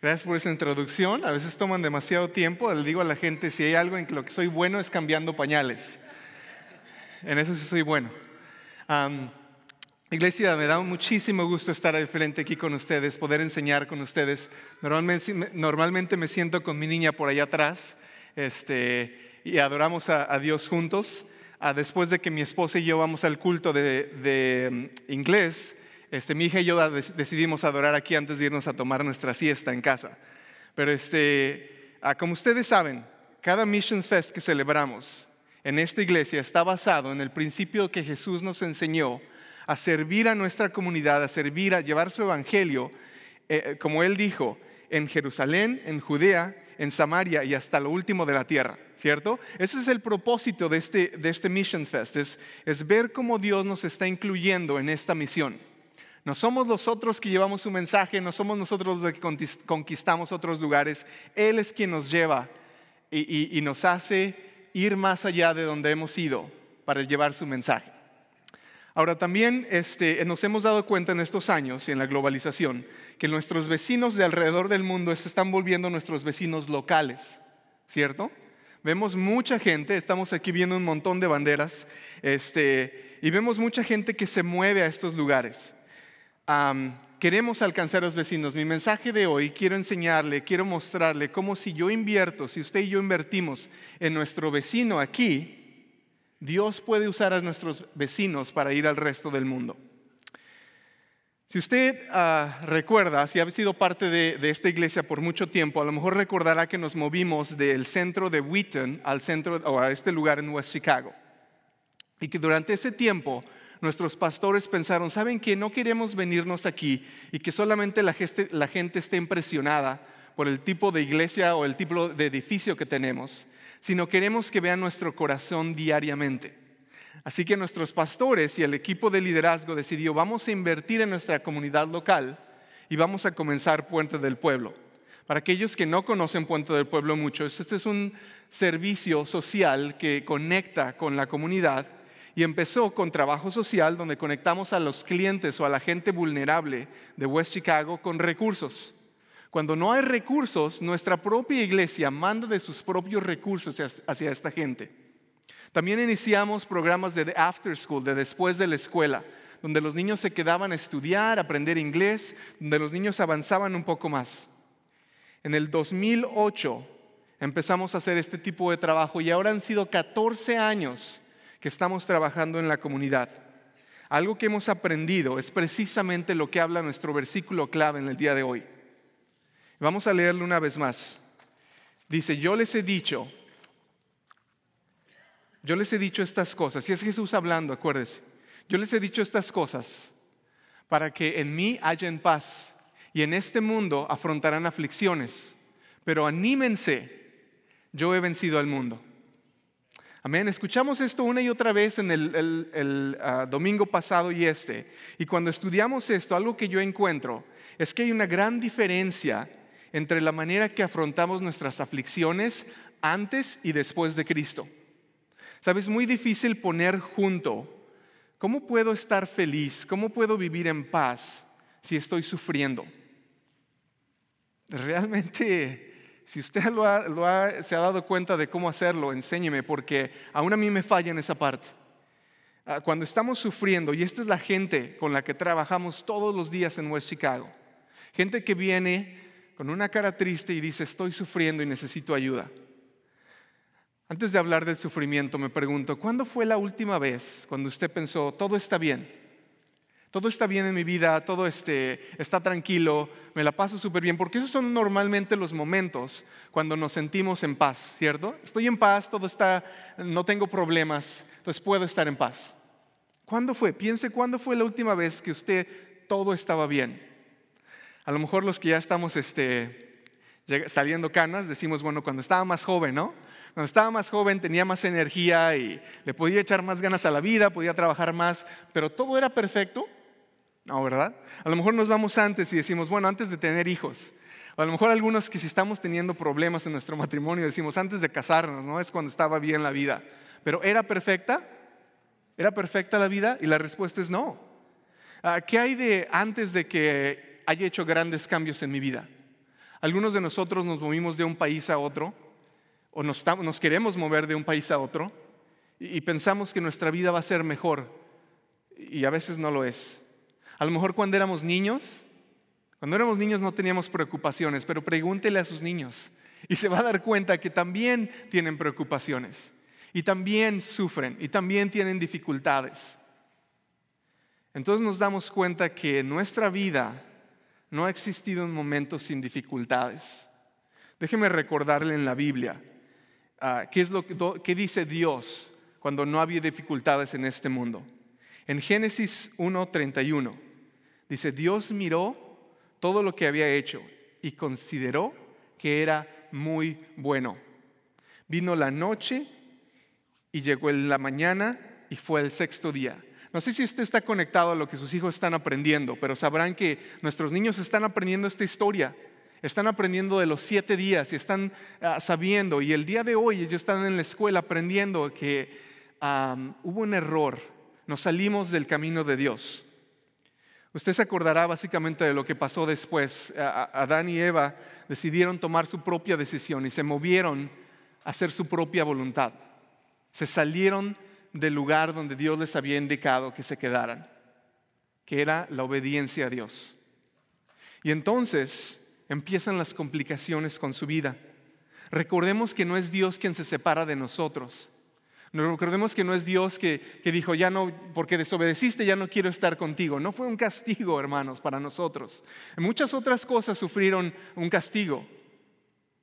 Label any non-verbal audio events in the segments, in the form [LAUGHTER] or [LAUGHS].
Gracias por esa introducción. A veces toman demasiado tiempo. Le digo a la gente, si hay algo en lo que soy bueno es cambiando pañales. En eso sí soy bueno. iglesia, me da muchísimo gusto estar al frente aquí con ustedes, poder enseñar con ustedes. Normalmente, normalmente me siento con mi niña por allá atrás este, y adoramos a, Dios juntos. Ah, después de que mi esposa y yo vamos al culto de, de mm, inglés, este, mi hija y yo decidimos adorar aquí antes de irnos a tomar nuestra siesta en casa. Pero este, ah, como ustedes saben, cada Missions Fest que celebramos en esta iglesia está basado en el principio que Jesús nos enseñó a servir a nuestra comunidad, a servir, a llevar su evangelio, eh, eh, como Él dijo, en Jerusalén, en Judea, en Samaria y hasta lo último de la tierra, ¿cierto? Ese es el propósito de este, de este Missions Fest, es, es ver cómo Dios nos está incluyendo en esta misión. No somos nosotros que llevamos su mensaje, no somos nosotros los que conquistamos otros lugares. Él es quien nos lleva y, nos hace ir más allá de donde hemos ido para llevar su mensaje. Ahora también este, nos hemos dado cuenta en estos años y en la globalización que nuestros vecinos de alrededor del mundo se están volviendo nuestros vecinos locales, ¿cierto? Vemos mucha gente, estamos aquí viendo un montón de banderas, este, y vemos mucha gente que se mueve a estos lugares queremos alcanzar a los vecinos. Mi mensaje de hoy quiero enseñarle, quiero mostrarle cómo si yo invierto, si usted y yo invertimos en nuestro vecino aquí, Dios puede usar a nuestros vecinos para ir al resto del mundo. Si usted ah, recuerda, si ha sido parte de, de, esta iglesia por mucho tiempo, a lo mejor recordará que nos movimos del centro de Wheaton al centro o a este lugar en West Chicago. Y que durante ese tiempo nuestros pastores pensaron, ¿saben que no queremos venirnos aquí y que solamente la gente, esté impresionada por el tipo de iglesia o el tipo de edificio que tenemos, sino queremos que vean nuestro corazón diariamente? Así que nuestros pastores y el equipo de liderazgo decidió, vamos a invertir en nuestra comunidad local y vamos a comenzar Puente del Pueblo. Para aquellos que no conocen Puente del Pueblo mucho, este es un servicio social que conecta con la comunidad y empezó con trabajo social donde conectamos a los clientes o a la gente vulnerable de West Chicago con recursos. Cuando no hay recursos, nuestra propia iglesia manda de sus propios recursos hacia esta gente. También iniciamos programas de after school, de después de la escuela, donde los niños se quedaban a estudiar, aprender inglés, donde los niños avanzaban un poco más. En el 2008 empezamos a hacer este tipo de trabajo y ahora han sido 14 años que estamos trabajando en la comunidad. Algo que hemos aprendido es precisamente lo que habla nuestro versículo clave en el día de hoy. Vamos a leerlo una vez más. Dice, yo les he dicho, yo les he dicho estas cosas, y es Jesús hablando, acuérdese, yo les he dicho estas cosas para que en mí hayan paz y en este mundo afrontarán aflicciones, pero anímense, yo he vencido al mundo. Amén. Escuchamos esto una y otra vez en el, ah, domingo pasado y este. Y cuando estudiamos esto, algo que yo encuentro es que hay una gran diferencia entre la manera que afrontamos nuestras aflicciones antes y después de Cristo. Sabes, es muy difícil poner junto cómo puedo estar feliz, cómo puedo vivir en paz si estoy sufriendo. Realmente si usted se ha dado cuenta de cómo hacerlo, enséñeme, porque aún a mí me falla en esa parte. Ah, cuando estamos sufriendo, y esta es la gente con la que trabajamos todos los días en West Chicago, gente que viene con una cara triste y dice, estoy sufriendo y necesito ayuda. Antes de hablar del sufrimiento, me pregunto, ¿cuándo fue la última vez cuando usted pensó, todo está bien? Todo está bien en mi vida, todo este, está tranquilo, me la paso súper bien, porque esos son normalmente los momentos cuando nos sentimos en paz, ¿cierto? Estoy en paz, todo está, no tengo problemas, entonces puedo estar en paz. ¿Cuándo fue? Piense cuándo fue la última vez que usted todo estaba bien. A lo mejor los que ya estamos este, saliendo canas decimos, bueno, cuando estaba más joven, ¿no? Cuando estaba más joven tenía más energía y le podía echar más ganas a la vida, podía trabajar más, pero todo era perfecto. No, ¿verdad? A lo mejor nos vamos antes y decimos, bueno, antes de tener hijos. A lo mejor algunos que si estamos teniendo problemas en nuestro matrimonio decimos, antes de casarnos, ¿no? Es cuando estaba bien la vida. Pero ¿era perfecta? ¿Era perfecta la vida? Y la respuesta es no. Ah, ¿Qué hay de antes de que haya hecho grandes cambios en mi vida? Algunos de nosotros nos movimos de un país a otro o nos, queremos mover de un país a otro y pensamos que nuestra vida va a ser mejor y a veces no lo es. A lo mejor cuando éramos niños, cuando éramos niños no teníamos preocupaciones, pero pregúntele a sus niños y se va a dar cuenta que también tienen preocupaciones y también sufren y también tienen dificultades. Entonces nos damos cuenta que en nuestra vida no ha existido un momento sin dificultades. Déjeme recordarle en la Biblia qué, es lo, qué dice Dios cuando no había dificultades en este mundo. En Génesis 1.31 dice, Dios miró todo lo que había hecho y consideró que era muy bueno. Vino la noche y llegó la mañana y fue el sexto día. No sé si usted está conectado a lo que sus hijos están aprendiendo, pero sabrán que nuestros niños están aprendiendo esta historia. Están aprendiendo de los siete días y están ah, sabiendo. Y el día de hoy ellos están en la escuela aprendiendo que hubo un error. Nos salimos del camino de Dios. Usted se acordará básicamente de lo que pasó después. Adán y Eva decidieron tomar su propia decisión y se movieron a hacer su propia voluntad. Se salieron del lugar donde Dios les había indicado que se quedaran, que era la obediencia a Dios. Y entonces empiezan las complicaciones con su vida. Recordemos que no es Dios quien se separa de nosotros. Recordemos que no es Dios que, que, dijo, ya no, porque desobedeciste, ya no quiero estar contigo. No fue un castigo, hermanos, para nosotros. Muchas otras cosas sufrieron un castigo,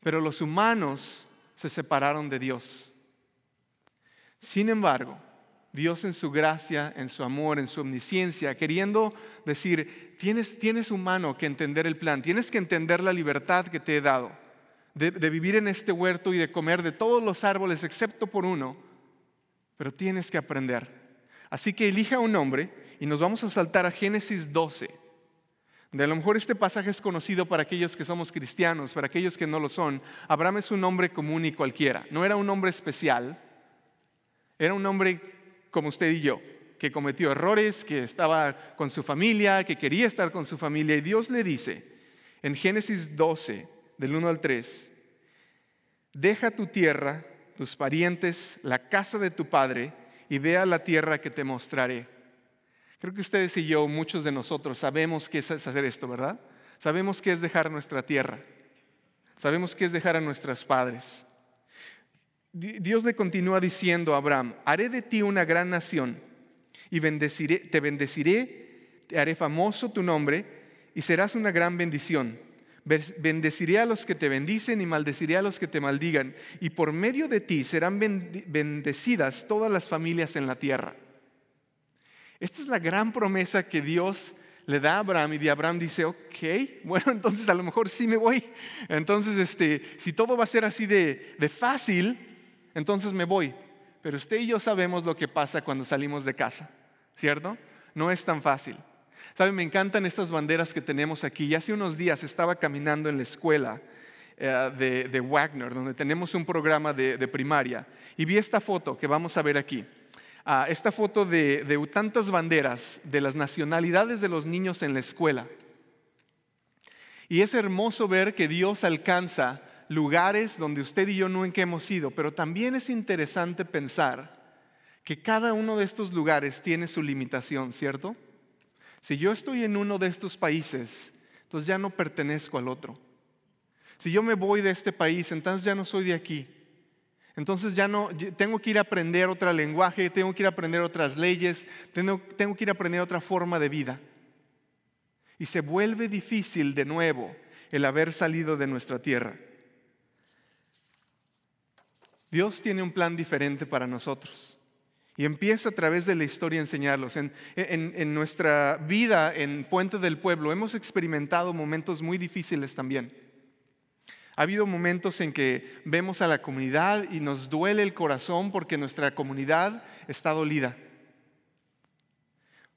pero los humanos se separaron de Dios. Sin embargo, Dios en su gracia, en su amor, en su omnisciencia, queriendo decir, tienes, tienes humano que entender el plan, tienes que entender la libertad que te he dado, de, de vivir en este huerto y de comer de todos los árboles excepto por uno, pero tienes que aprender. Así que elija un nombre y nos vamos a saltar a Génesis 12. De a lo mejor este pasaje es conocido para aquellos que somos cristianos, para aquellos que no lo son. Abraham es un nombre común y cualquiera. No era un nombre especial, era un hombre como usted y yo, que cometió errores, que estaba con su familia, que quería estar con su familia. Y Dios le dice en Génesis 12, del 1 al 3, deja tu tierra, tus parientes, la casa de tu padre, y ve a la tierra que te mostraré. Creo que ustedes y yo, muchos de nosotros, sabemos qué es hacer esto, ¿verdad? Sabemos qué es dejar nuestra tierra. Sabemos qué es dejar a nuestros padres. Dios le continúa diciendo a Abraham, haré de ti una gran nación y bendeciré, te bendeciré, te haré famoso tu nombre y serás una gran bendición. Bendeciré a los que te bendicen y maldeciré a los que te maldigan. Y por medio de ti serán bendecidas todas las familias en la tierra. Esta es la gran promesa que Dios le da a Abraham y de Abraham dice, ok, [LAUGHS] bueno, entonces a lo mejor sí me voy. Entonces, este, si todo va a ser así de, de fácil, entonces me voy. Pero usted y yo sabemos lo que pasa cuando salimos de casa, ¿cierto? No es tan fácil. ¿Saben? Me encantan estas banderas que tenemos aquí. Y hace unos días estaba caminando en la escuela eh, de, Wagner, donde tenemos un programa de, primaria, y vi esta foto que vamos a ver aquí. Ah, esta foto de, de tantas banderas de las nacionalidades de los niños en la escuela. Y es hermoso ver que Dios alcanza lugares donde usted y yo nunca hemos ido, pero también es interesante pensar que cada uno de estos lugares tiene su limitación, ¿cierto? Si yo estoy en uno de estos países, entonces ya no pertenezco al otro. Si yo me voy de este país, entonces ya no soy de aquí. Entonces ya no, tengo que ir a aprender otro lenguaje, tengo que ir a aprender otras leyes, tengo, tengo que ir a aprender otra forma de vida. Y se vuelve difícil de nuevo el haber salido de nuestra tierra. Dios tiene un plan diferente para nosotros. Y empieza a través de la historia a enseñarlos. En, nuestra vida en Puente del Pueblo hemos experimentado momentos muy difíciles también. Ha habido momentos en que vemos a la comunidad y nos duele el corazón porque nuestra comunidad está dolida.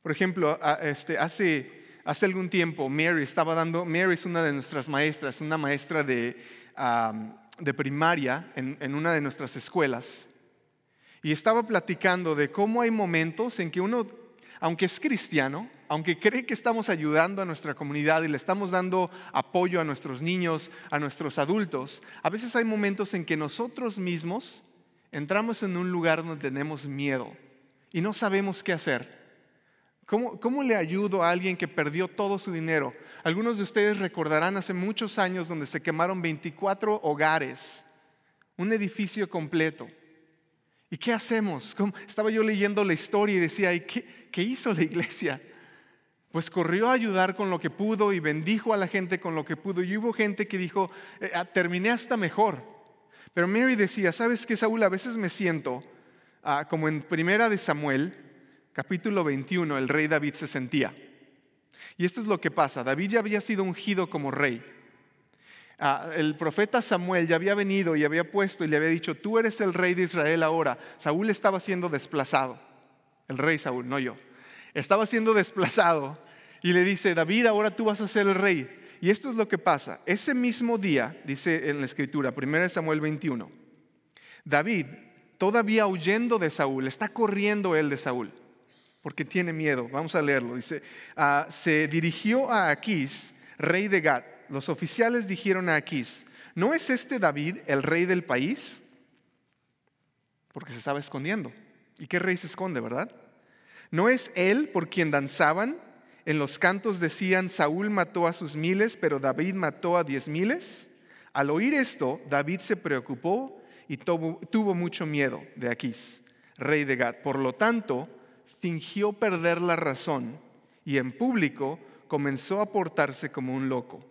Por ejemplo, este, hace, hace algún tiempo Mary estaba dando, Mary es una de nuestras maestras, una maestra de, de primaria en, una de nuestras escuelas y estaba platicando de cómo hay momentos en que uno, aunque es cristiano, aunque cree que estamos ayudando a nuestra comunidad y le estamos dando apoyo a nuestros niños, a nuestros adultos, a veces hay momentos en que nosotros mismos entramos en un lugar donde tenemos miedo y no sabemos qué hacer. ¿Cómo, ¿Cómo, le ayudo a alguien que perdió todo su dinero? Algunos de ustedes recordarán hace muchos años donde se quemaron 24 hogares, un edificio completo. ¿Y qué hacemos? Estaba yo leyendo la historia y decía, ¿y qué, hizo la iglesia? Pues corrió a ayudar con lo que pudo y bendijo a la gente con lo que pudo. Y hubo gente que dijo, eh, ah, terminé hasta mejor. Pero Mary decía, ¿sabes qué, Saúl? A veces me siento ah, como en Primera de Samuel, capítulo 21, el rey David se sentía. Y esto es lo que pasa. David ya había sido ungido como rey. El profeta Samuel ya había venido y había puesto y le había dicho, tú eres el rey de Israel ahora. Saúl estaba siendo desplazado. El rey Saúl, no yo. Estaba siendo desplazado y le dice, David, ahora tú vas a ser el rey. Y esto es lo que pasa. Ese mismo día, dice en la escritura, 1 Samuel 21, David, todavía huyendo de Saúl, está corriendo él de Saúl porque tiene miedo. Vamos a leerlo. Dice, ah, se dirigió a Aquís, rey de Gad. Los oficiales dijeron a Aquís, ¿no es este David el rey del país? Porque se estaba escondiendo. ¿Y qué rey se esconde, verdad? ¿No es él por quien danzaban? En los cantos decían, Saúl mató a sus miles, pero David mató a diez miles. Al oír esto, David se preocupó y tuvo, mucho miedo de Aquís, rey de Gad. Por lo tanto, fingió perder la razón y en público comenzó a portarse como un loco,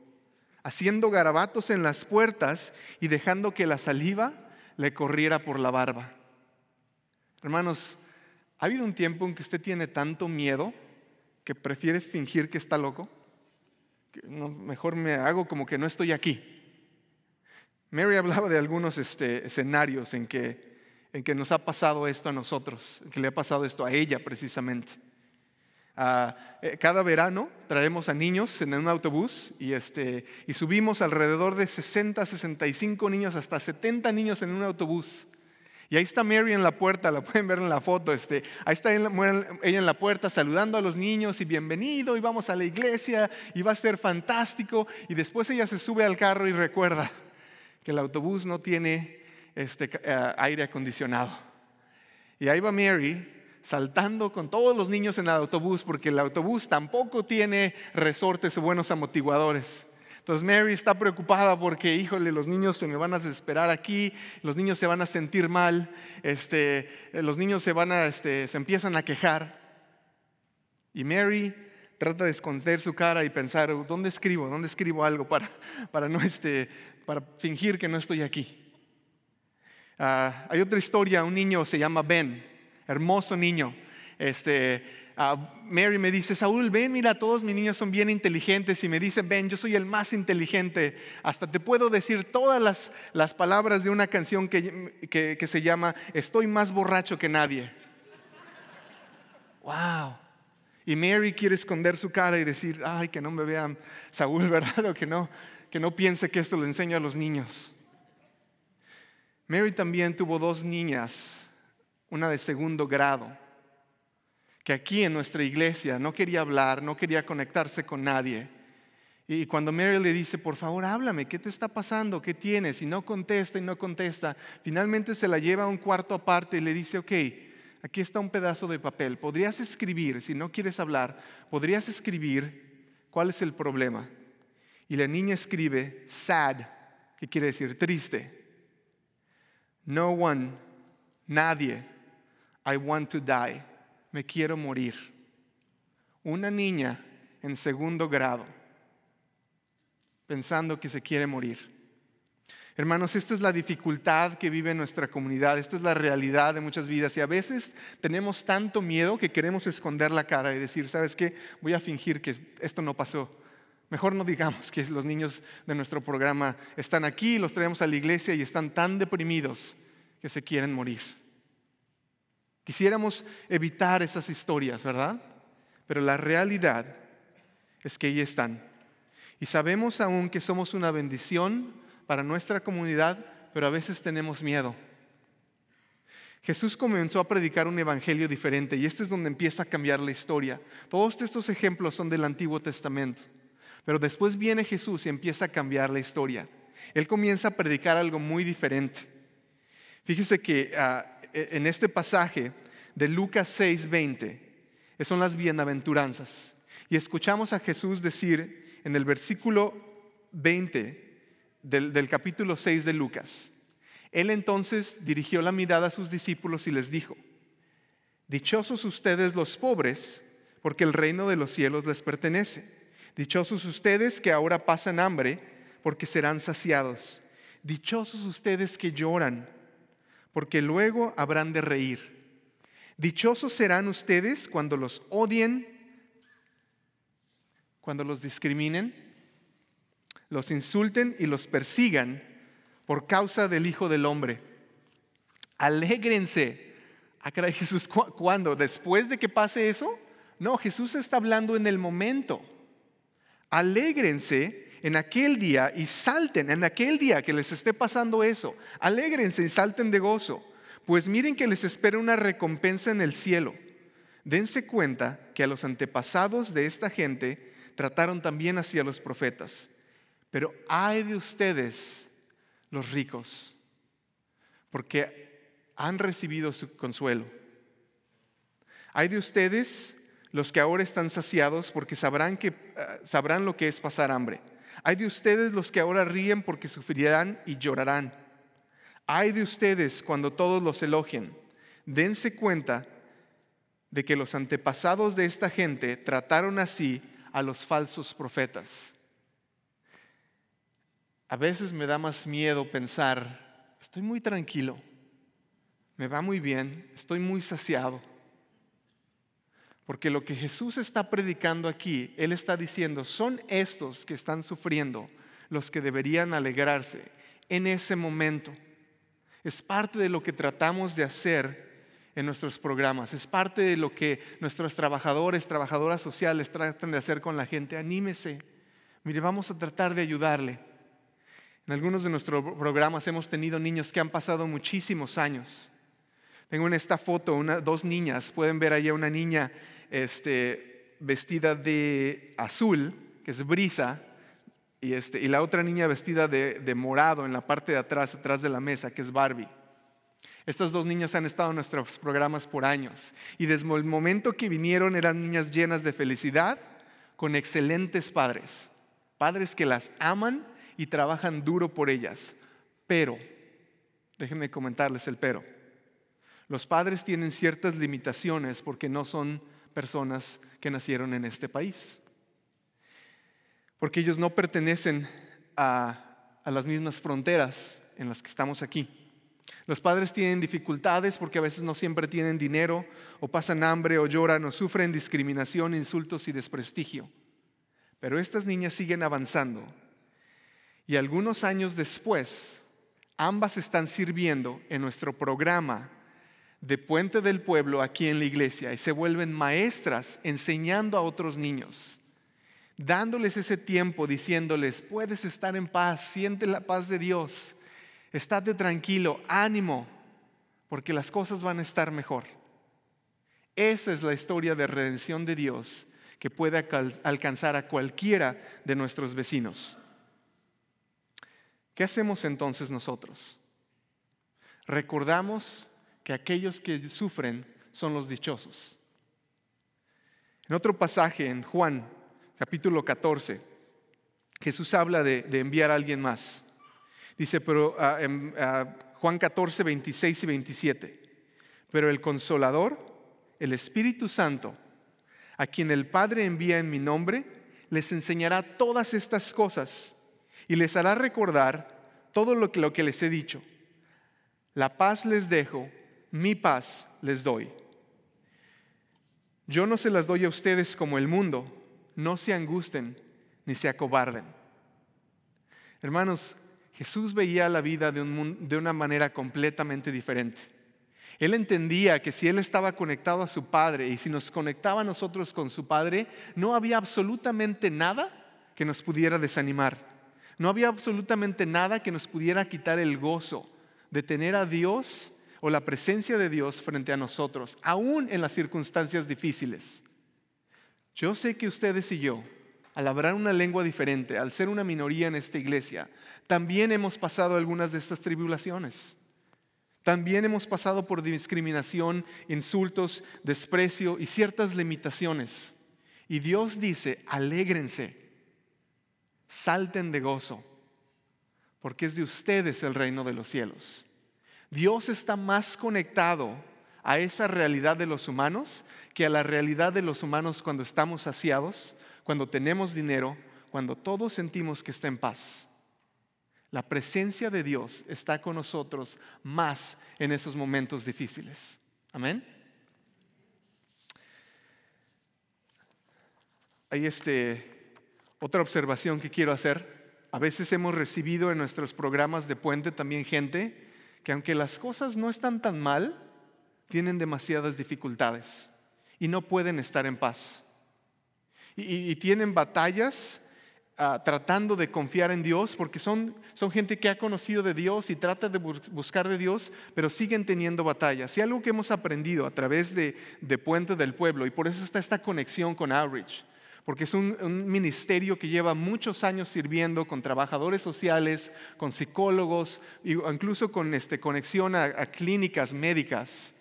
haciendo garabatos en las puertas y dejando que la saliva le corriera por la barba. Hermanos, ¿ha habido un tiempo en que usted tiene tanto miedo que prefiere fingir que está loco? mejor me hago como que no estoy aquí. Mary hablaba de algunos este, escenarios en que en que nos ha pasado esto a nosotros, que le ha pasado esto a ella precisamente. Eh, cada verano traemos a niños en un autobús y, este, y subimos alrededor de 60, 65 niños, hasta 70 niños en un autobús. Y ahí está Mary en la puerta, la [LAUGHS] pueden ver en la foto. Este, ahí está ella en la puerta saludando a los niños y bienvenido y vamos a la iglesia y va a ser fantástico. Y después ella se sube al carro y recuerda que el autobús no tiene este, eh, aire acondicionado. Y ahí va Mary saltando con todos los niños en el autobús porque el autobús tampoco tiene resortes o buenos amortiguadores. Entonces Mary está preocupada porque, híjole, los niños se me van a desesperar aquí, los niños se van a sentir mal, este, los niños se van a, este, se empiezan a quejar. Y Mary trata de esconder su cara y pensar, ¿dónde escribo? ¿Dónde escribo algo para, para, no, este, para fingir que no estoy aquí? Ah, hay otra historia, un niño se llama Ben, hermoso niño. Este, ah, Mary me dice, Saúl, ven, mira, todos mis niños son bien inteligentes. Y me dice, Ben, yo soy el más inteligente. Hasta te puedo decir todas las, las palabras de una canción que, que, que se llama Estoy más borracho que nadie. Wow. Y Mary quiere esconder su cara y decir, ay, que no me vean Saúl, [LAUGHS] ¿verdad? O que no, que no piense que esto lo enseño a los niños. Mary también tuvo dos niñas, una de segundo grado, que aquí en nuestra iglesia no quería hablar, no quería conectarse con nadie. Y cuando Mary le dice, por favor, háblame, ¿qué te está pasando? ¿Qué tienes? Y no contesta y no contesta, finalmente se la lleva a un cuarto aparte y le dice, ok, aquí está un pedazo de papel, podrías escribir, si no quieres hablar, podrías escribir cuál es el problema. Y la niña escribe sad, que quiere decir triste. No one, nadie, I want to die, me quiero morir. Una niña en segundo grado, pensando que se quiere morir. Hermanos, esta es la dificultad que vive nuestra comunidad, esta es la realidad de muchas vidas y a veces tenemos tanto miedo que queremos esconder la cara y decir, ¿sabes qué? Voy a fingir que esto no pasó. Mejor no digamos que los niños de nuestro programa están aquí, los traemos a la iglesia y están tan deprimidos que se quieren morir. Quisiéramos evitar esas historias, ¿verdad? Pero la realidad es que ahí están. Y sabemos aún que somos una bendición para nuestra comunidad, pero a veces tenemos miedo. Jesús comenzó a predicar un evangelio diferente y este es donde empieza a cambiar la historia. Todos estos ejemplos son del Antiguo Testamento, pero después viene Jesús y empieza a cambiar la historia. Él comienza a predicar algo muy diferente. Fíjese que ah, en este pasaje de Lucas 6:20 son las bienaventuranzas y escuchamos a Jesús decir en el versículo 20 del, del capítulo 6 de Lucas, él entonces dirigió la mirada a sus discípulos y les dijo, Dichosos ustedes los pobres, porque el reino de los cielos les pertenece. Dichosos ustedes que ahora pasan hambre, porque serán saciados. Dichosos ustedes que lloran, porque luego habrán de reír. Dichosos serán ustedes cuando los odien, cuando los discriminen, los insulten y los persigan por causa del Hijo del Hombre. Alégrense. Ah, [LAUGHS] Jesús, ¿cuándo? ¿Después de que pase eso? No, Jesús está hablando en el momento. Alégrense en aquel día y salten en aquel día que les esté pasando eso. Alégrense y salten de gozo. Pues miren que les espera una recompensa en el cielo. Dense cuenta que a los antepasados de esta gente trataron también así a los profetas. Pero ay de ustedes los ricos, porque han recibido su consuelo. Hay de ustedes los que ahora están saciados porque sabrán, que, eh, sabrán lo que es pasar hambre. Hay de ustedes los que ahora ríen porque sufrirán y llorarán. Hay de ustedes cuando todos los elogien. Dense cuenta de que los antepasados de esta gente trataron así a los falsos profetas. A veces me da más miedo pensar, estoy muy tranquilo, me va muy bien, estoy muy saciado. Porque lo que Jesús está predicando aquí, Él está diciendo, son estos que están sufriendo los que deberían alegrarse en ese momento. Es parte de lo que tratamos de hacer en nuestros programas, es parte de lo que nuestros trabajadores, trabajadoras sociales tratan de hacer con la gente. Anímese, mire, vamos a tratar de ayudarle. En algunos de nuestros programas hemos tenido niños que han pasado muchísimos años. Tengo en esta foto dos niñas, pueden ver ahí a una niña este, vestida de azul, que es brisa, y, este, la otra niña vestida de, de morado en la parte de atrás, atrás de la mesa, que es Barbie. Estas dos niñas han estado en nuestros programas por años y desde el momento que vinieron eran niñas llenas de felicidad, con excelentes padres, padres que las aman y trabajan duro por ellas. Pero, déjenme comentarles el pero. Los padres tienen ciertas limitaciones porque no son personas que nacieron en este país. Porque ellos no pertenecen a, las mismas fronteras en las que estamos aquí. Los padres tienen dificultades porque a veces no siempre tienen dinero o pasan hambre o lloran o sufren discriminación, insultos y desprestigio. Pero estas niñas siguen avanzando y algunos años después, ambas están sirviendo en nuestro programa de Puente del Pueblo aquí en la iglesia y se vuelven maestras enseñando a otros niños, dándoles ese tiempo, diciéndoles, puedes estar en paz, siente la paz de Dios, estate tranquilo, ánimo, porque las cosas van a estar mejor. Esa es la historia de redención de Dios que puede alcanzar a cualquiera de nuestros vecinos. ¿Qué hacemos entonces nosotros? Recordamos que aquellos que sufren son los dichosos. En otro pasaje, en Juan capítulo 14, Jesús habla de, enviar a alguien más. Dice, pero ah, en ah, Juan 14, 26 y 27, pero el consolador, el Espíritu Santo, a quien el Padre envía en mi nombre, les enseñará todas estas cosas y les hará recordar todo lo que, lo que les he dicho. La paz les dejo, mi paz les doy. Yo no se las doy a ustedes como el mundo, no se angusten ni se acobarden. Hermanos, Jesús veía la vida de, de una manera completamente diferente. Él entendía que si Él estaba conectado a su Padre y si nos conectaba a nosotros con su Padre, no había absolutamente nada que nos pudiera desanimar. No había absolutamente nada que nos pudiera quitar el gozo de tener a Dios o la presencia de Dios frente a nosotros, aún en las circunstancias difíciles. Yo sé que ustedes y yo, al hablar una lengua diferente, al ser una minoría en esta iglesia, también hemos pasado algunas de estas tribulaciones. También hemos pasado por discriminación, insultos, desprecio y ciertas limitaciones. Y Dios dice, alégrense, salten de gozo, porque es de ustedes el reino de los cielos. Dios está más conectado a esa realidad de los humanos que a la realidad de los humanos cuando estamos saciados, cuando tenemos dinero, cuando todos sentimos que está en paz. La presencia de Dios está con nosotros más en esos momentos difíciles. Amén. Hay este, otra observación que quiero hacer. A veces hemos recibido en nuestros programas de puente también gente que aunque las cosas no están tan mal, tienen demasiadas dificultades y no pueden estar en paz. y tienen batallas Ah, tratando de confiar en Dios, porque son, son gente que ha conocido de Dios y trata de buscar de Dios, pero siguen teniendo batallas. Y algo que hemos aprendido a través de, de Puente del Pueblo, y por eso está esta conexión con Outreach, porque es un, ministerio que lleva muchos años sirviendo con trabajadores sociales, con psicólogos, incluso con este, conexión a, a clínicas médicas.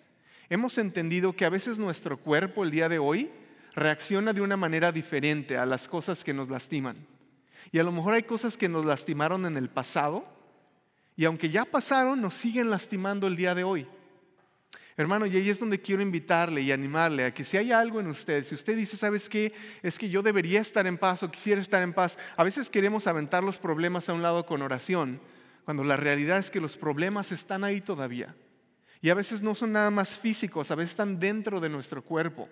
Hemos entendido que a veces nuestro cuerpo el día de hoy reacciona de una manera diferente a las cosas que nos lastiman. Y a lo mejor hay cosas que nos lastimaron en el pasado y aunque ya pasaron, nos siguen lastimando el día de hoy. Hermano, y ahí es donde quiero invitarle y animarle a que si hay algo en usted, si usted dice, ¿sabes qué? Es que yo debería estar en paz o quisiera estar en paz. A veces queremos aventar los problemas a un lado con oración, cuando la realidad es que los problemas están ahí todavía. Y a veces no son nada más físicos, a veces están dentro de nuestro cuerpo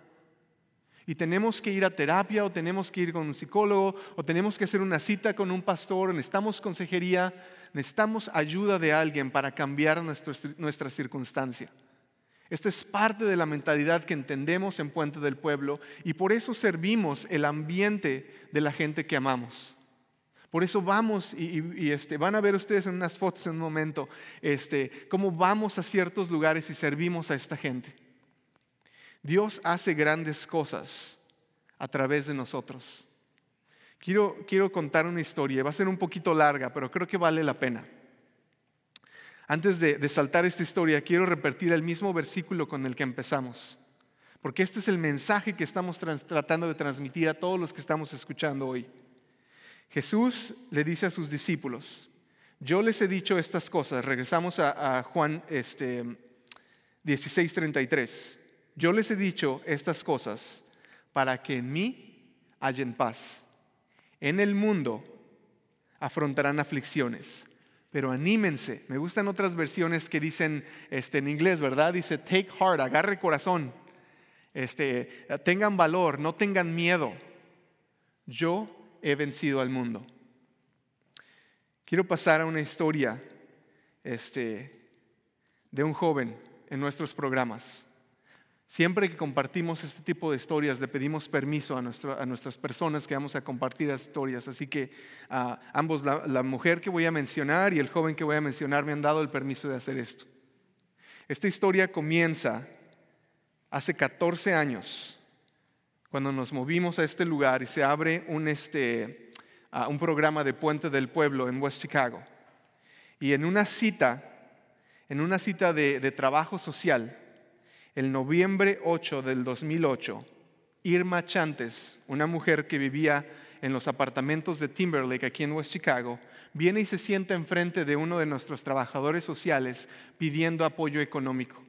y tenemos que ir a terapia o tenemos que ir con un psicólogo o tenemos que hacer una cita con un pastor, necesitamos consejería, necesitamos ayuda de alguien para cambiar nuestra circunstancia. Esta es parte de la mentalidad que entendemos en Puente del Pueblo y por eso servimos el ambiente de la gente que amamos. Por eso vamos y, este, van a ver ustedes en unas fotos en un momento este, cómo vamos a ciertos lugares y servimos a esta gente. Dios hace grandes cosas a través de nosotros. Quiero, quiero contar una historia, va a ser un poquito larga, pero creo que vale la pena. Antes de, de saltar esta historia, quiero repetir el mismo versículo con el que empezamos, porque este es el mensaje que estamos tratando de transmitir a todos los que estamos escuchando hoy. Jesús le dice a sus discípulos, yo les he dicho estas cosas, regresamos a, Juan este, 16:33. Yo les he dicho estas cosas para que en mí hallen paz. En el mundo afrontarán aflicciones, pero anímense. Me gustan otras versiones que dicen este, en inglés, ¿verdad? Dice, take heart, agarre corazón. Este, tengan valor, no tengan miedo. Yo he vencido al mundo. Quiero pasar a una historia este, de un joven en nuestros programas. Siempre que compartimos este tipo de historias, le pedimos permiso a, nuestras personas que vamos a compartir las historias. Así que ah, ambos, la, mujer que voy a mencionar y el joven que voy a mencionar, me han dado el permiso de hacer esto. Esta historia comienza hace 14 años, cuando nos movimos a este lugar y se abre un, este, ah, un programa de Puente del Pueblo en West Chicago. Y en una cita, en una cita de trabajo social, el noviembre 8 del 2008, Irma Chantes, una mujer que vivía en los apartamentos de Timberlake aquí en West Chicago, viene y se sienta enfrente de uno de nuestros trabajadores sociales pidiendo apoyo económico,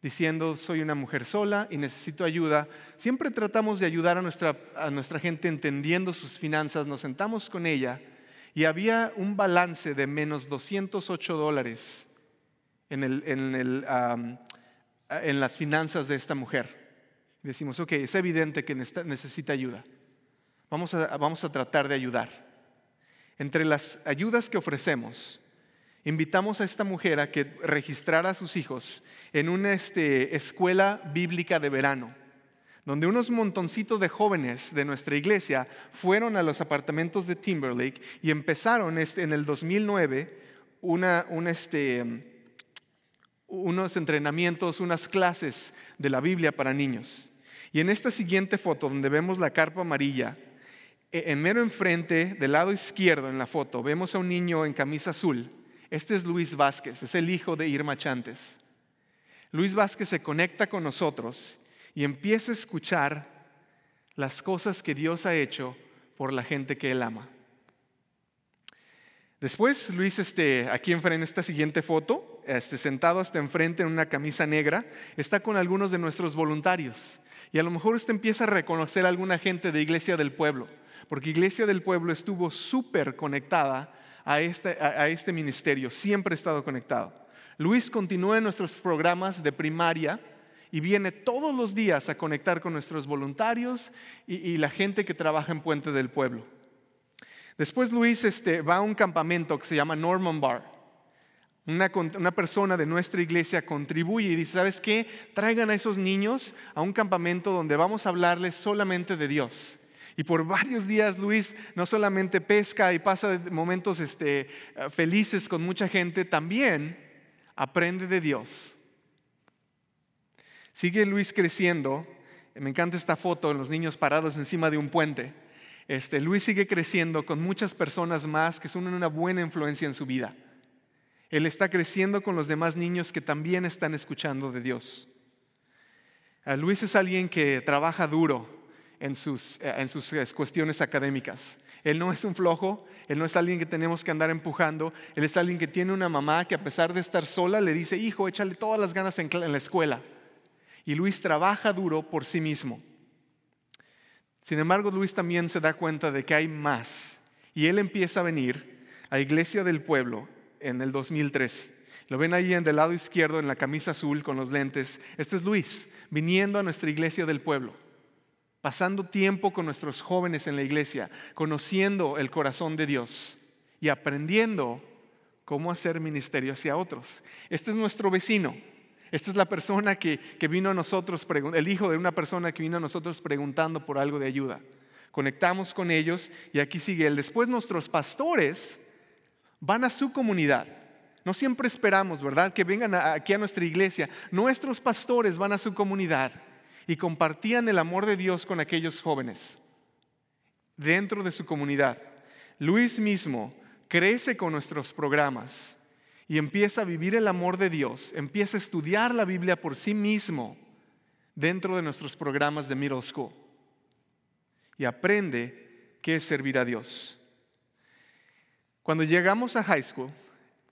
diciendo, soy una mujer sola y necesito ayuda. Siempre tratamos de ayudar a nuestra, a nuestra gente entendiendo sus finanzas, nos sentamos con ella y había un balance de menos 208 dólares en el, en el en las finanzas de esta mujer. Decimos, ok, es evidente que necesita ayuda. Vamos a, vamos a tratar de ayudar. Entre las ayudas que ofrecemos, invitamos a esta mujer a que registrara a sus hijos en una este, escuela bíblica de verano, donde unos montoncitos de jóvenes de nuestra iglesia fueron a los apartamentos de Timberlake y empezaron este, en el 2009 una, una este, unos entrenamientos, unas clases de la Biblia para niños. Y en esta siguiente foto, donde vemos la carpa amarilla, e, en mero enfrente, del lado izquierdo en la foto, vemos a un niño en camisa azul. Este es Luis Vázquez, es el hijo de Irma Chantes. Luis Vázquez se conecta con nosotros y empieza a escuchar las cosas que Dios ha hecho por la gente que él ama. Después, Luis, este, aquí en esta siguiente foto, este, sentado hasta enfrente en una camisa negra, está con algunos de nuestros voluntarios. Y a lo mejor usted empieza a reconocer a alguna gente de Iglesia del Pueblo, porque Iglesia del Pueblo estuvo súper conectada a este, a este ministerio, siempre ha estado conectado. Luis continúa en nuestros programas de primaria y viene todos los días a conectar con nuestros voluntarios y, la gente que trabaja en Puente del Pueblo. Después Luis este, va a un campamento que se llama Norman Bar. Una, persona de nuestra iglesia contribuye y dice, ¿sabes qué? Traigan a esos niños a un campamento donde vamos a hablarles solamente de Dios. Y por varios días Luis no solamente pesca y pasa momentos este, felices con mucha gente, también aprende de Dios. Sigue Luis creciendo. Me encanta esta foto los niños parados encima de un puente. Este, Luis sigue creciendo con muchas personas más que son una buena influencia en su vida. Él está creciendo con los demás niños que también están escuchando de Dios. Luis es alguien que trabaja duro en sus, eh, en sus cuestiones académicas. Él no es un flojo, él no es alguien que tenemos que andar empujando, él es alguien que tiene una mamá que a pesar de estar sola le dice, hijo, échale todas las ganas en la escuela. Y Luis trabaja duro por sí mismo. Sin embargo, Luis también se da cuenta de que hay más. Y él empieza a venir a Iglesia del Pueblo en el 2013. Lo ven ahí en el lado izquierdo en la camisa azul con los lentes. Este es Luis, viniendo a nuestra Iglesia del Pueblo pasando tiempo con nuestros jóvenes en la iglesia, conociendo el corazón de Dios y aprendiendo cómo hacer ministerio hacia otros. Este es nuestro vecino. Esta es la persona que, vino a nosotros, el hijo de una persona que vino a nosotros preguntando por algo de ayuda. Conectamos con ellos y aquí sigue él. Después nuestros pastores van a su comunidad. No siempre esperamos, ¿verdad? Que vengan aquí a nuestra iglesia. Nuestros pastores van a su comunidad y compartían el amor de Dios con aquellos jóvenes dentro de su comunidad. Luis mismo crece con nuestros programas y empieza a vivir el amor de Dios, empieza a estudiar la Biblia por sí mismo dentro de nuestros programas de middle school y aprende qué es servir a Dios. Cuando llegamos a high school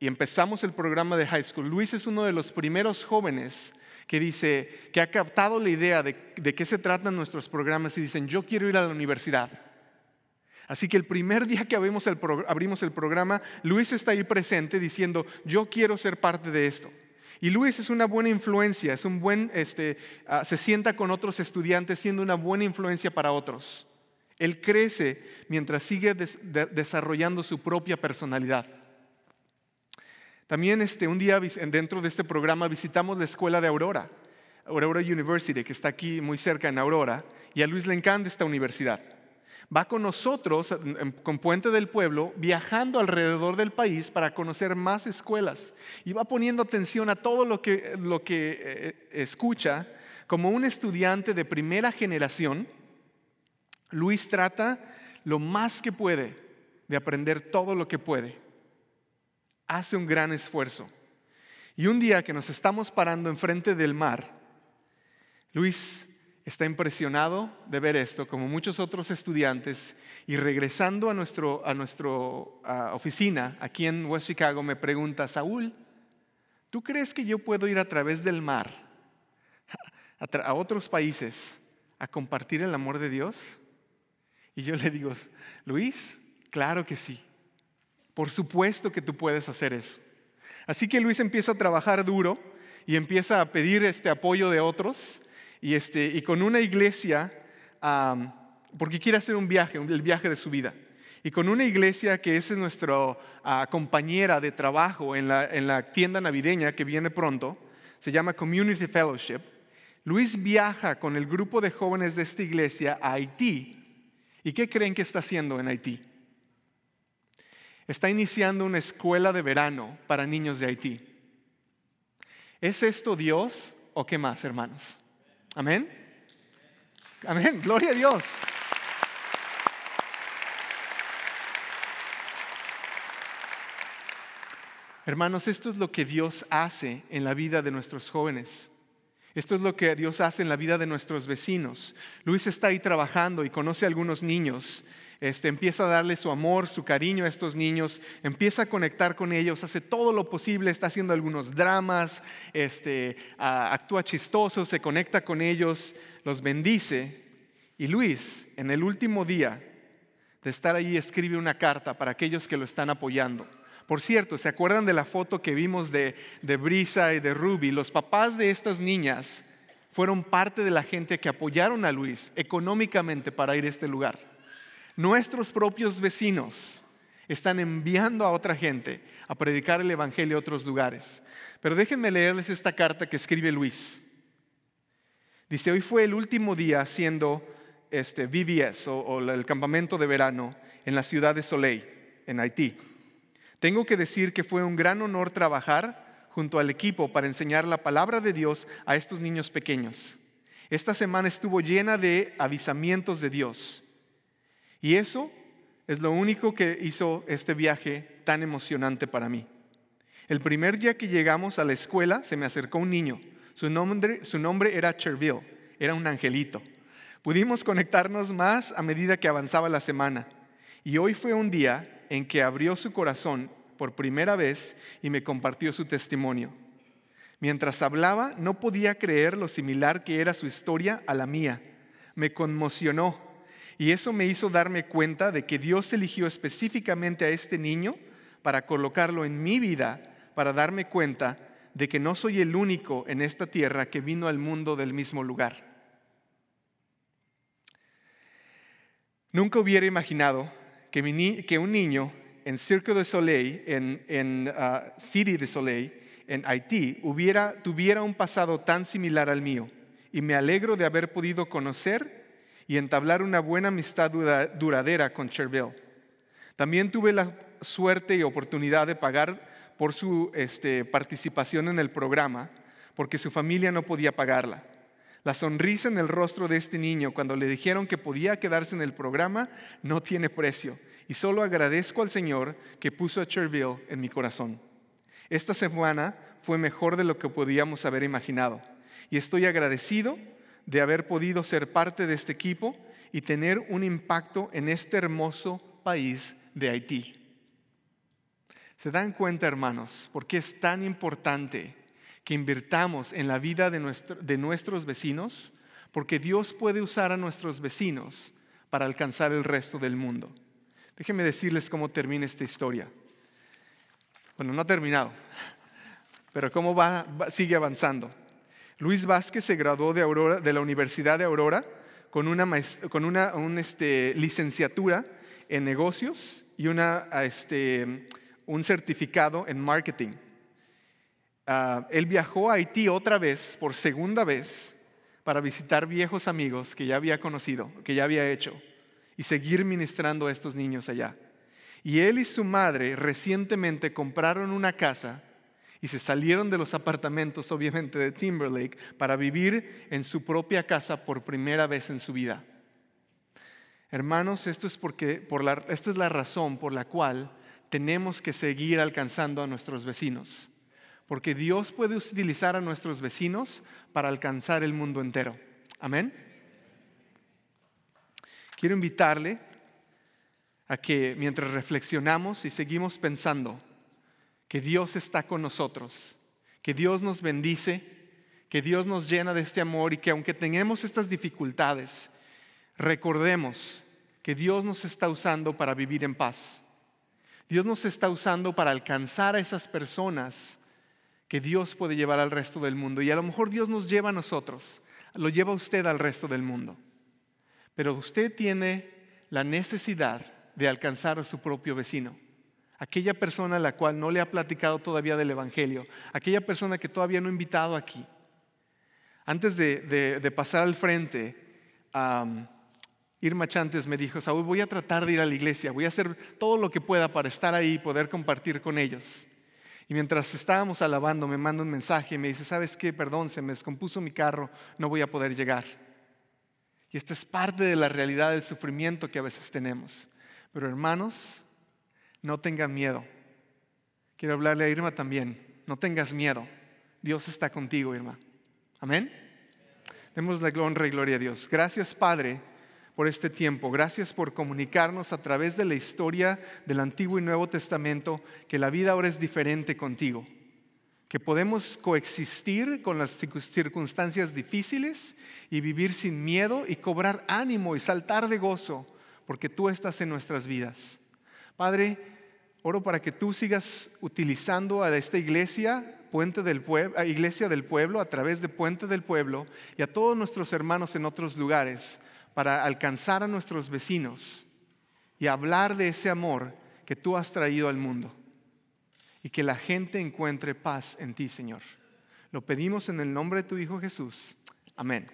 y empezamos el programa de high school, Luis es uno de los primeros jóvenes que dice, que ha captado la idea de, qué se tratan nuestros programas y dicen, yo quiero ir a la universidad. Así que el primer día que abrimos el, abrimos el programa, Luis está ahí presente diciendo, yo quiero ser parte de esto. Y Luis es una buena influencia, es un buen, este, ah, se sienta con otros estudiantes siendo una buena influencia para otros. Él crece mientras sigue desarrollando su propia personalidad. También este, un día dentro de este programa visitamos la escuela de Aurora, Aurora University, que está aquí muy cerca en Aurora, y a Luis le encanta esta universidad. Va con nosotros, con Puente del Pueblo, viajando alrededor del país para conocer más escuelas. Y va poniendo atención a todo lo que, lo que eh, escucha. Como un estudiante de primera generación, Luis trata lo más que puede de aprender todo lo que puede hace un gran esfuerzo. Y un día que nos estamos parando enfrente del mar, Luis está impresionado de ver esto, como muchos otros estudiantes, y regresando a nuestra a nuestro, oficina aquí en West Chicago, me pregunta, Saúl, ¿tú crees que yo puedo ir a través del mar [LAUGHS] a otros países a compartir el amor de Dios? Y yo le digo, Luis, claro que sí. Por supuesto que tú puedes hacer eso. Así que Luis empieza a trabajar duro y empieza a pedir este apoyo de otros y, este, y con una iglesia, porque quiere hacer un viaje, el viaje de su vida. Y con una iglesia que es nuestra ah, compañera de trabajo en la, en la tienda navideña que viene pronto, se llama Community Fellowship, Luis viaja con el grupo de jóvenes de esta iglesia a Haití. ¿Y qué creen que está haciendo en Haití? está iniciando una escuela de verano para niños de Haití. ¿Es esto Dios o qué más, hermanos? Amén. Amén. Gloria a Dios. Hermanos, esto es lo que Dios hace en la vida de nuestros jóvenes. Esto es lo que Dios hace en la vida de nuestros vecinos. Luis está ahí trabajando y conoce a algunos niños. Este, empieza a darle su amor, su cariño a estos niños, empieza a conectar con ellos, hace todo lo posible, está haciendo algunos dramas, este, actúa chistoso, se conecta con ellos, los bendice. Y Luis, en el último día de estar ahí, escribe una carta para aquellos que lo están apoyando. Por cierto, ¿se acuerdan de la foto que vimos de, de Brisa y de Ruby? Los papás de estas niñas fueron parte de la gente que apoyaron a Luis económicamente para ir a este lugar. Nuestros propios vecinos están enviando a otra gente a predicar el Evangelio a otros lugares. Pero déjenme leerles esta carta que escribe Luis. Dice, hoy fue el último día haciendo este VBS o, o el campamento de verano en la ciudad de Soleil, en Haití. Tengo que decir que fue un gran honor trabajar junto al equipo para enseñar la palabra de Dios a estos niños pequeños. Esta semana estuvo llena de avisamientos de Dios. Y eso es lo único que hizo este viaje tan emocionante para mí. El primer día que llegamos a la escuela se me acercó un niño. Su nombre, su nombre era Cherville, era un angelito. Pudimos conectarnos más a medida que avanzaba la semana. Y hoy fue un día en que abrió su corazón por primera vez y me compartió su testimonio. Mientras hablaba, no podía creer lo similar que era su historia a la mía. Me conmocionó y eso me hizo darme cuenta de que Dios eligió específicamente a este niño para colocarlo en mi vida, para darme cuenta de que no soy el único en esta tierra que vino al mundo del mismo lugar. Nunca hubiera imaginado que, un niño en Cirque de Soleil, en, uh, City de Soleil, en Haití, tuviera un pasado tan similar al mío. Y me alegro de haber podido conocer y entablar una buena amistad duradera con Cherville. También tuve la suerte y oportunidad de pagar por su este, participación en el programa, porque su familia no podía pagarla. La sonrisa en el rostro de este niño cuando le dijeron que podía quedarse en el programa no tiene precio. Y solo agradezco al Señor que puso a Cherville en mi corazón. Esta semana fue mejor de lo que podíamos haber imaginado. Y estoy agradecido de haber podido ser parte de este equipo y tener un impacto en este hermoso país de Haití. ¿Se dan cuenta, hermanos, por qué es tan importante que invirtamos en la vida de, de nuestros vecinos, porque Dios puede usar a nuestros vecinos para alcanzar el resto del mundo. Déjenme decirles cómo termina esta historia. Bueno, no ha terminado, [LAUGHS] pero cómo sigue avanzando. Luis Vázquez se graduó de, Aurora, de la Universidad de Aurora con una, con una este, licenciatura en negocios y una, este, un certificado en marketing. Ah, él viajó a Haití otra vez, por segunda vez, para visitar viejos amigos que ya había conocido, que ya había hecho, y seguir ministrando a estos niños allá. Y él y su madre recientemente compraron una casa y se salieron de los apartamentos, obviamente, de Timberlake para vivir en su propia casa por primera vez en su vida. Hermanos, esto es porque, esta es la razón por la cual tenemos que seguir alcanzando a nuestros vecinos porque Dios puede utilizar a nuestros vecinos para alcanzar el mundo entero. Amén. Quiero invitarle a que mientras reflexionamos y seguimos pensando que Dios está con nosotros, que Dios nos bendice, que Dios nos llena de este amor y que aunque tengamos estas dificultades, recordemos que Dios nos está usando para vivir en paz. Dios nos está usando para alcanzar a esas personas que Dios puede llevar al resto del mundo. Y a lo mejor Dios nos lleva a nosotros, lo lleva usted al resto del mundo. Pero usted tiene la necesidad de alcanzar a su propio vecino. Aquella persona a la cual no le ha platicado todavía del Evangelio. Aquella persona que todavía no ha invitado aquí. Antes de, pasar al frente, Irma Chantes me dijo, Saúl, voy a tratar de ir a la iglesia, voy a hacer todo lo que pueda para estar ahí y poder compartir con ellos. Y mientras estábamos alabando, me manda un mensaje y me dice, ¿sabes qué? Perdón, se me descompuso mi carro, no voy a poder llegar. Y esta es parte de la realidad del sufrimiento que a veces tenemos. Pero hermanos, no tengan miedo. Quiero hablarle a Irma también. No tengas miedo. Dios está contigo, Irma. Amén. Demos la honra y gloria a Dios. Gracias, Padre, por este tiempo. Gracias por comunicarnos a través de la historia del Antiguo y Nuevo Testamento que la vida ahora es diferente contigo. Que podemos coexistir con las circunstancias difíciles y vivir sin miedo y cobrar ánimo y saltar de gozo porque tú estás en nuestras vidas. Padre, oro para que tú sigas utilizando a esta iglesia, Puente del Pueblo, Iglesia del Pueblo, a través de Puente del Pueblo y a todos nuestros hermanos en otros lugares para alcanzar a nuestros vecinos y hablar de ese amor que tú has traído al mundo y que la gente encuentre paz en ti, Señor. Lo pedimos en el nombre de tu Hijo Jesús. Amén.